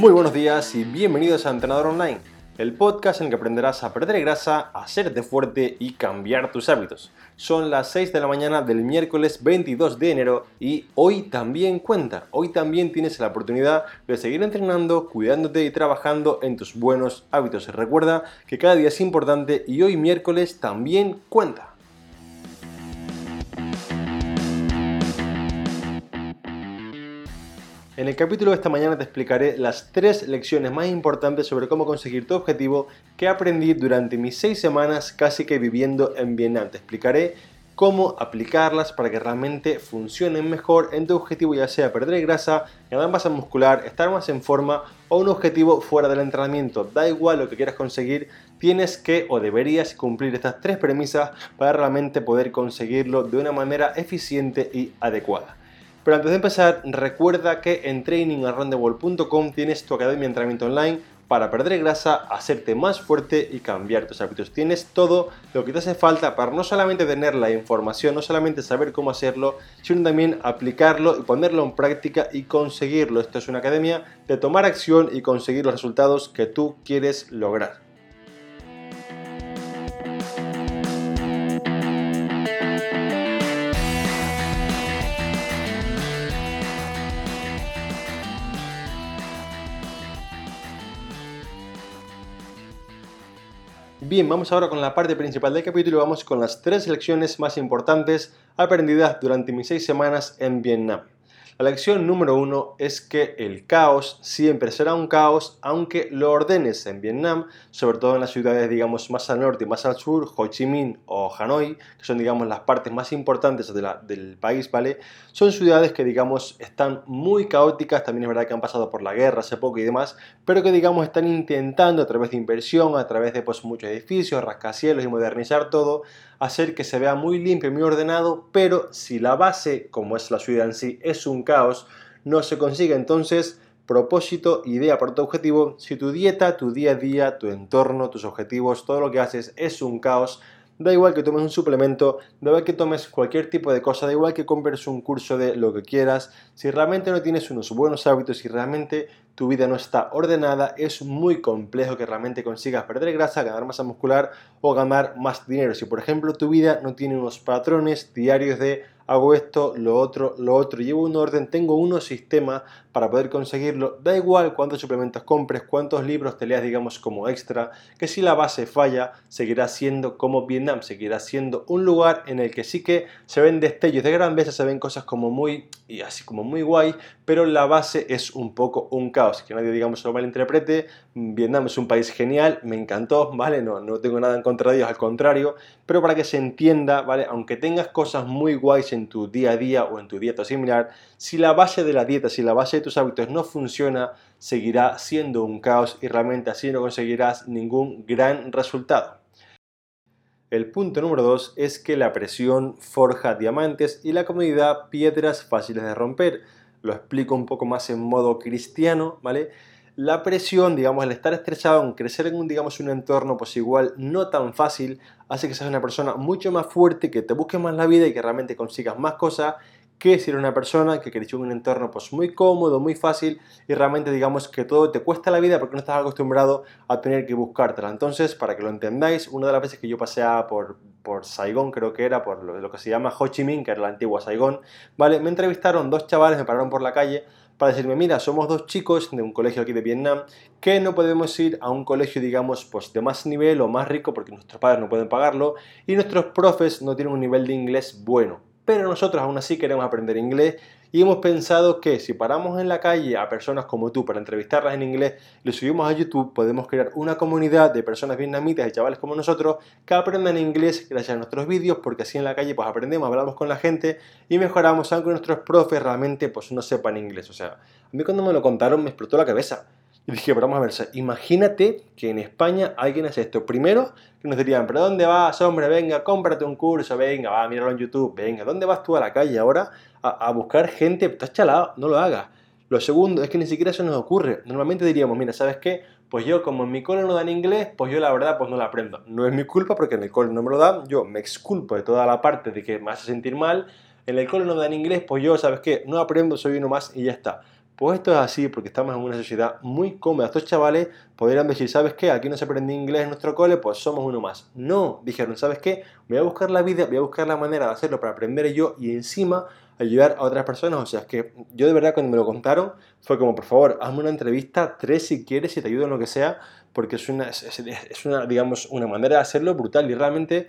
Muy buenos días y bienvenidos a Entrenador Online, el podcast en el que aprenderás a perder grasa, a hacerte fuerte y cambiar tus hábitos. Son las 6 de la mañana del miércoles 22 de enero y hoy también cuenta, hoy también tienes la oportunidad de seguir entrenando, cuidándote y trabajando en tus buenos hábitos. Recuerda que cada día es importante y hoy miércoles también cuenta. En el capítulo de esta mañana te explicaré las tres lecciones más importantes sobre cómo conseguir tu objetivo que aprendí durante mis seis semanas casi que viviendo en Vietnam. Te explicaré cómo aplicarlas para que realmente funcionen mejor en tu objetivo, ya sea perder grasa, ganar masa muscular, estar más en forma o un objetivo fuera del entrenamiento. Da igual lo que quieras conseguir, tienes que o deberías cumplir estas tres premisas para realmente poder conseguirlo de una manera eficiente y adecuada. Pero antes de empezar, recuerda que en trainingaroundtheworld.com tienes tu academia de entrenamiento online para perder grasa, hacerte más fuerte y cambiar tus hábitos. Tienes todo lo que te hace falta para no solamente tener la información, no solamente saber cómo hacerlo, sino también aplicarlo y ponerlo en práctica y conseguirlo. Esto es una academia de tomar acción y conseguir los resultados que tú quieres lograr. Bien, vamos ahora con la parte principal del capítulo vamos con las tres lecciones más importantes aprendidas durante mis seis semanas en Vietnam. La lección número uno es que el caos siempre será un caos aunque lo ordenes en Vietnam, sobre todo en las ciudades digamos más al norte y más al sur, Ho Chi Minh o Hanoi, que son digamos las partes más importantes del país, ¿vale? Son ciudades que digamos están muy caóticas, también es verdad que han pasado por la guerra hace poco y demás, pero que digamos están intentando a través de inversión, a través de pues muchos edificios, rascacielos y modernizar todo, hacer que se vea muy limpio y muy ordenado, pero si la base, como es la ciudad en sí, es un caos, no se consigue. Entonces, propósito, idea para tu objetivo, si tu dieta, tu día a día, tu entorno, tus objetivos, todo lo que haces es un caos, Da igual que tomes un suplemento, da igual que tomes cualquier tipo de cosa, da igual que compres un curso de lo que quieras, si realmente no tienes unos buenos hábitos, si realmente tu vida no está ordenada, es muy complejo que realmente consigas perder grasa, ganar masa muscular o ganar más dinero. Si por ejemplo tu vida no tiene unos patrones diarios de hago esto, lo otro, lo otro, llevo un orden, tengo unos sistemas para poder conseguirlo, da igual cuántos suplementos compres, cuántos libros te leas, digamos, como extra, que si la base falla, seguirá siendo como Vietnam, seguirá siendo un lugar en el que sí que se ven destellos de gran belleza, se ven cosas como muy, y así como muy guay, pero la base es un poco un caos, que nadie, digamos, lo malinterprete, Vietnam es un país genial, me encantó, ¿vale? No, no tengo nada en contra de ellos, al contrario, pero para que se entienda, ¿vale? Aunque tengas cosas muy guays en tu día a día o en tu dieta similar, si la base de la dieta, si la base de tus hábitos no funciona, seguirá siendo un caos y realmente así no conseguirás ningún gran resultado. El punto número 2 es que la presión forja diamantes y la comodidad piedras fáciles de romper. Lo explico un poco más en modo cristiano, ¿vale? La presión, digamos, el estar estresado, en crecer en un, digamos, un entorno pues igual no tan fácil, hace que seas una persona mucho más fuerte, que te busques más la vida y que realmente consigas más cosas que si eres una persona que creció en un entorno pues muy cómodo, muy fácil y realmente digamos que todo te cuesta la vida porque no estás acostumbrado a tener que buscártela. Entonces, para que lo entendáis, una de las veces que yo pasé por, por Saigón, creo que era, por lo, lo que se llama Ho Chi Minh, que era la antigua Saigón, ¿vale? Me entrevistaron dos chavales, me pararon por la calle para decirme, mira, somos dos chicos de un colegio aquí de Vietnam que no podemos ir a un colegio, digamos, pues de más nivel o más rico porque nuestros padres no pueden pagarlo y nuestros profes no tienen un nivel de inglés bueno. Pero nosotros aún así queremos aprender inglés y hemos pensado que si paramos en la calle a personas como tú para entrevistarlas en inglés y lo subimos a YouTube, podemos crear una comunidad de personas vietnamitas y chavales como nosotros que aprendan inglés gracias a nuestros vídeos, porque así en la calle pues aprendemos, hablamos con la gente y mejoramos aunque nuestros profes realmente pues no sepan inglés. O sea, a mí cuando me lo contaron me explotó la cabeza. Y dije, pero vamos a ver, imagínate que en España alguien hace esto. Primero, que nos dirían, pero ¿dónde vas, hombre? Venga, cómprate un curso, venga, va, míralo en YouTube, venga, ¿dónde vas tú a la calle ahora a, buscar gente? Estás chalado, no lo hagas. Lo segundo es que ni siquiera eso nos ocurre. Normalmente diríamos, mira, ¿sabes qué? Pues yo, como en mi cole no dan inglés, pues yo la verdad pues no la aprendo. No es mi culpa porque en el cole no me lo dan, yo me exculpo de toda la parte de que me hace sentir mal. En el cole no dan inglés, pues yo, ¿sabes qué? No aprendo, soy uno más y ya está Pues esto es así porque estamos en una sociedad muy cómoda. Estos chavales podrían decir, ¿sabes qué? Aquí no se aprende inglés en nuestro cole, pues somos uno más. No, dijeron, ¿sabes qué? Voy a buscar la vida, voy a buscar la manera de hacerlo para aprender yo y encima ayudar a otras personas. O sea, es que yo de verdad cuando me lo contaron fue como, por favor, hazme una entrevista, tres si quieres, si te ayudo en lo que sea, porque es una, es una, digamos, una manera de hacerlo brutal y realmente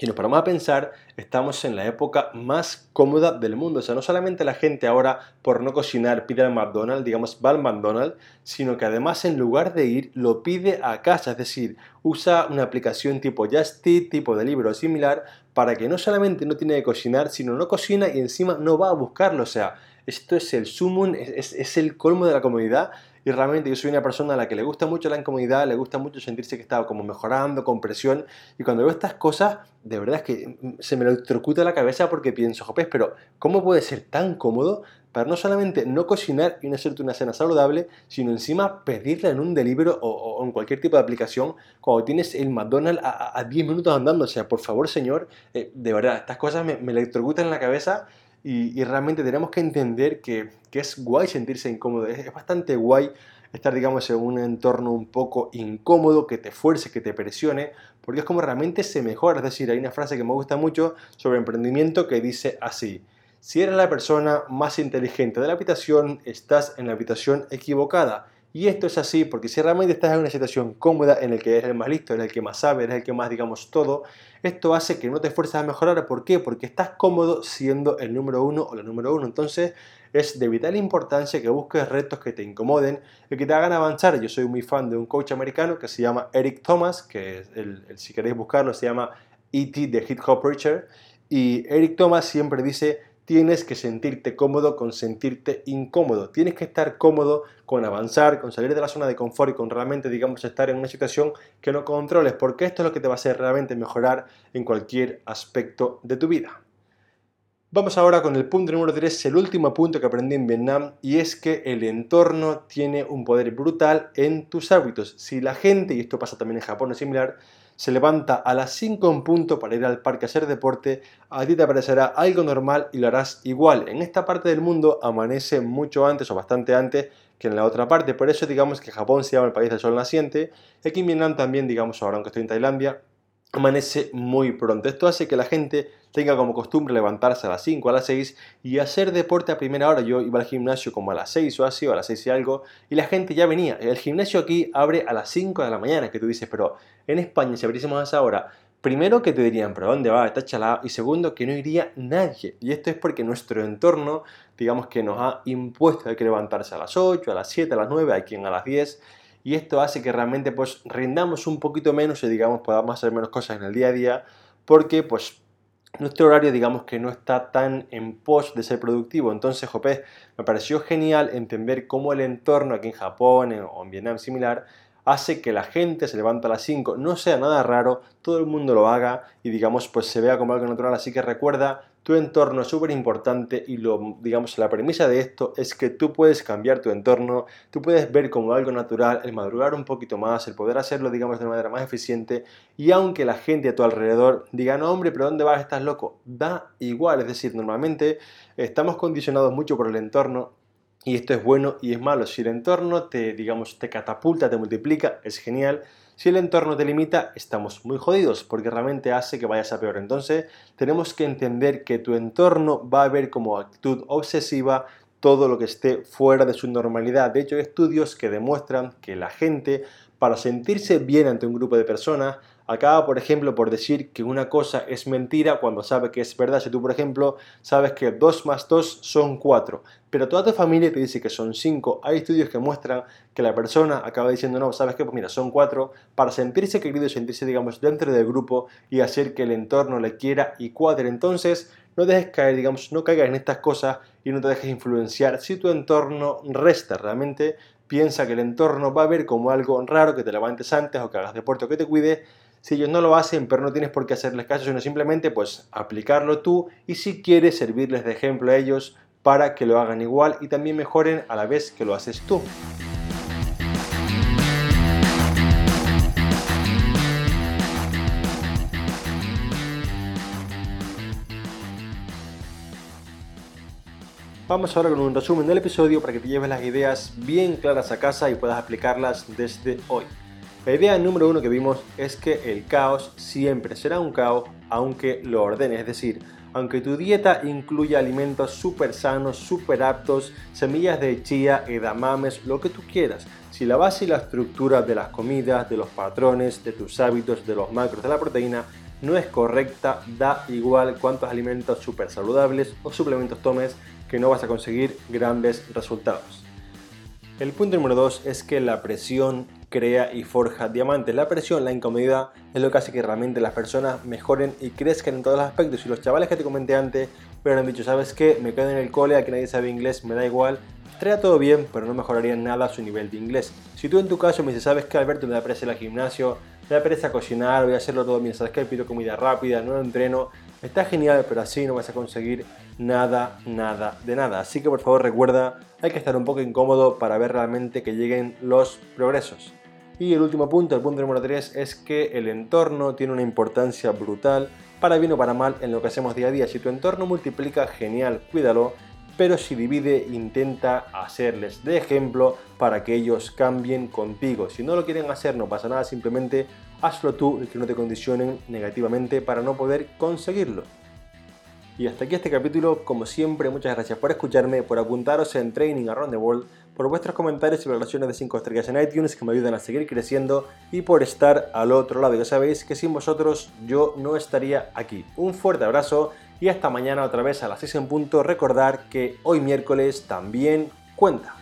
si nos paramos a pensar, estamos en la época más cómoda del mundo. O sea, no solamente la gente ahora por no cocinar pide al McDonald's, digamos, va al McDonald's, sino que además en lugar de ir lo pide a casa. Es decir, usa una aplicación tipo Just Eat, tipo de libro similar, para que no solamente no tiene que cocinar, sino no cocina y encima no va a buscarlo. O sea, esto es el sumum, es, es el colmo de la comodidad y realmente yo soy una persona a la que le gusta mucho la incomodidad, le gusta mucho sentirse que está como mejorando, con presión. Y cuando veo estas cosas, de verdad es que se me electrocuta la cabeza porque pienso, Jopés, pero ¿cómo puede ser tan cómodo para no solamente no cocinar y no hacerte una cena saludable, sino encima pedirla en un delivery o, en cualquier tipo de aplicación cuando tienes el McDonald's a, 10 minutos andando? O sea, por favor, señor, eh, de verdad, estas cosas me, me electrocutan la cabeza y, realmente tenemos que entender que, es guay sentirse incómodo, es, bastante guay estar, digamos, en un entorno un poco incómodo, que te fuerce, que te presione, porque es como realmente se mejora. Es decir, hay una frase que me gusta mucho sobre emprendimiento que dice así, si eres la persona más inteligente de la habitación, estás en la habitación equivocada. Y esto es así porque si realmente estás en una situación cómoda en la que eres el más listo, en el que más sabe, eres el que más, digamos, todo, esto hace que no te esfuerces a mejorar. ¿Por qué? Porque estás cómodo siendo el número uno o la número uno. Entonces es de vital importancia que busques retos que te incomoden y que te hagan avanzar. Yo soy muy fan de un coach americano que se llama Eric Thomas, que el, si queréis buscarlo se llama E.T. de Hip Hop Preacher. Y Eric Thomas siempre dice tienes que sentirte cómodo con sentirte incómodo. Tienes que estar cómodo con avanzar, con salir de la zona de confort y con realmente, digamos, estar en una situación que no controles, porque esto es lo que te va a hacer realmente mejorar en cualquier aspecto de tu vida. Vamos ahora con el punto número 3, el último punto que aprendí en Vietnam, y es que el entorno tiene un poder brutal en tus hábitos. Si la gente, y esto pasa también en Japón, es similar, se levanta a las 5 en punto para ir al parque a hacer deporte, a ti te parecerá algo normal y lo harás igual. En esta parte del mundo amanece mucho antes o bastante antes que en la otra parte, por eso digamos que Japón se llama el país del sol naciente, y aquí en Vietnam también, digamos ahora aunque estoy en Tailandia, amanece muy pronto. Esto hace que la gente tenga como costumbre levantarse a las 5, a las 6 y hacer deporte a primera hora. Yo iba al gimnasio como a las 6 o así, o a las 6 y algo, y la gente ya venía. El gimnasio aquí abre a las 5 de la mañana, que tú dices, pero en España si abriésemos a esa hora, primero que te dirían, pero ¿dónde va? Está chalado. Y segundo, que no iría nadie. Y esto es porque nuestro entorno, digamos que nos ha impuesto, hay que levantarse a las 8, a las 7, a las 9, hay quien a las 10 y esto hace que realmente pues rindamos un poquito menos y digamos podamos hacer menos cosas en el día a día porque pues nuestro horario digamos que no está tan en pos de ser productivo. Entonces, Jopé, me pareció genial entender cómo el entorno aquí en Japón o en Vietnam similar hace que la gente se levanta a las 5, no sea nada raro, todo el mundo lo haga y digamos pues se vea como algo natural. Así que recuerda tu entorno es súper importante y lo, digamos, la premisa de esto es que tú puedes cambiar tu entorno, tú puedes ver como algo natural el madrugar un poquito más, el poder hacerlo, digamos, de una manera más eficiente y aunque la gente a tu alrededor diga, no hombre, pero ¿dónde vas? Estás loco, da igual, es decir, normalmente estamos condicionados mucho por el entorno y esto es bueno y es malo. Si el entorno te, digamos, te catapulta, te multiplica, es genial. Si el entorno te limita, estamos muy jodidos porque realmente hace que vayas a peor. Entonces, tenemos que entender que tu entorno va a ver como actitud obsesiva todo lo que esté fuera de su normalidad. De hecho, hay estudios que demuestran que la gente, para sentirse bien ante un grupo de personas, acaba, por ejemplo, por decir que una cosa es mentira cuando sabe que es verdad. Si tú, por ejemplo, sabes que 2 más 2 son 4, pero toda tu familia te dice que son 5, hay estudios que muestran que la persona acaba diciendo, no, sabes que, pues mira, son 4, para sentirse querido, sentirse, digamos, dentro del grupo y hacer que el entorno le quiera y cuadre. Entonces, no dejes caer, digamos, no caigas en estas cosas y no te dejes influenciar. Si tu entorno resta realmente, piensa que el entorno va a ver como algo raro que te levantes antes o que hagas deporte o que te cuides si ellos no lo hacen, pero no tienes por qué hacerles caso, sino simplemente pues aplicarlo tú y si quieres servirles de ejemplo a ellos para que lo hagan igual y también mejoren a la vez que lo haces tú. Vamos ahora con un resumen del episodio para que te lleves las ideas bien claras a casa y puedas aplicarlas desde hoy. La idea número uno que vimos es que el caos siempre será un caos aunque lo ordenes, es decir, aunque tu dieta incluya alimentos súper sanos, súper aptos, semillas de chía, edamames, lo que tú quieras, si la base y la estructura de las comidas, de los patrones, de tus hábitos, de los macros, de la proteína, no es correcta, da igual cuántos alimentos súper saludables o suplementos tomes que no vas a conseguir grandes resultados. El punto número 2 es que la presión crea y forja diamantes. La presión, la incomodidad, es lo que hace que realmente las personas mejoren y crezcan en todos los aspectos. Y los chavales que te comenté antes han dicho, ¿sabes qué? Me quedo en el cole, aquí nadie sabe inglés, me da igual. Estaría todo bien, pero no mejoraría nada su nivel de inglés. Si tú en tu caso me dices, ¿sabes qué, Alberto? Me da pereza ir al gimnasio, me da pereza cocinar, voy a hacerlo todo bien, ¿sabes qué? Pido comida rápida, no lo entreno. Está genial, pero así no vas a conseguir nada, nada de nada. Así que por favor recuerda, hay que estar un poco incómodo para ver realmente que lleguen los progresos. Y el último punto, el punto número 3, es que el entorno tiene una importancia brutal para bien o para mal en lo que hacemos día a día. Si tu entorno multiplica, genial, cuídalo, pero si divide, intenta hacerles de ejemplo para que ellos cambien contigo. Si no lo quieren hacer, no pasa nada, simplemente hazlo tú y que no te condicionen negativamente para no poder conseguirlo. Y hasta aquí este capítulo, como siempre, muchas gracias por escucharme, por apuntaros en Training Around the World, por vuestros comentarios y valoraciones de 5 estrellas en iTunes que me ayudan a seguir creciendo y por estar al otro lado. Ya sabéis que sin vosotros yo no estaría aquí. Un fuerte abrazo y hasta mañana otra vez a las 6 en punto. Recordar que hoy miércoles también cuenta.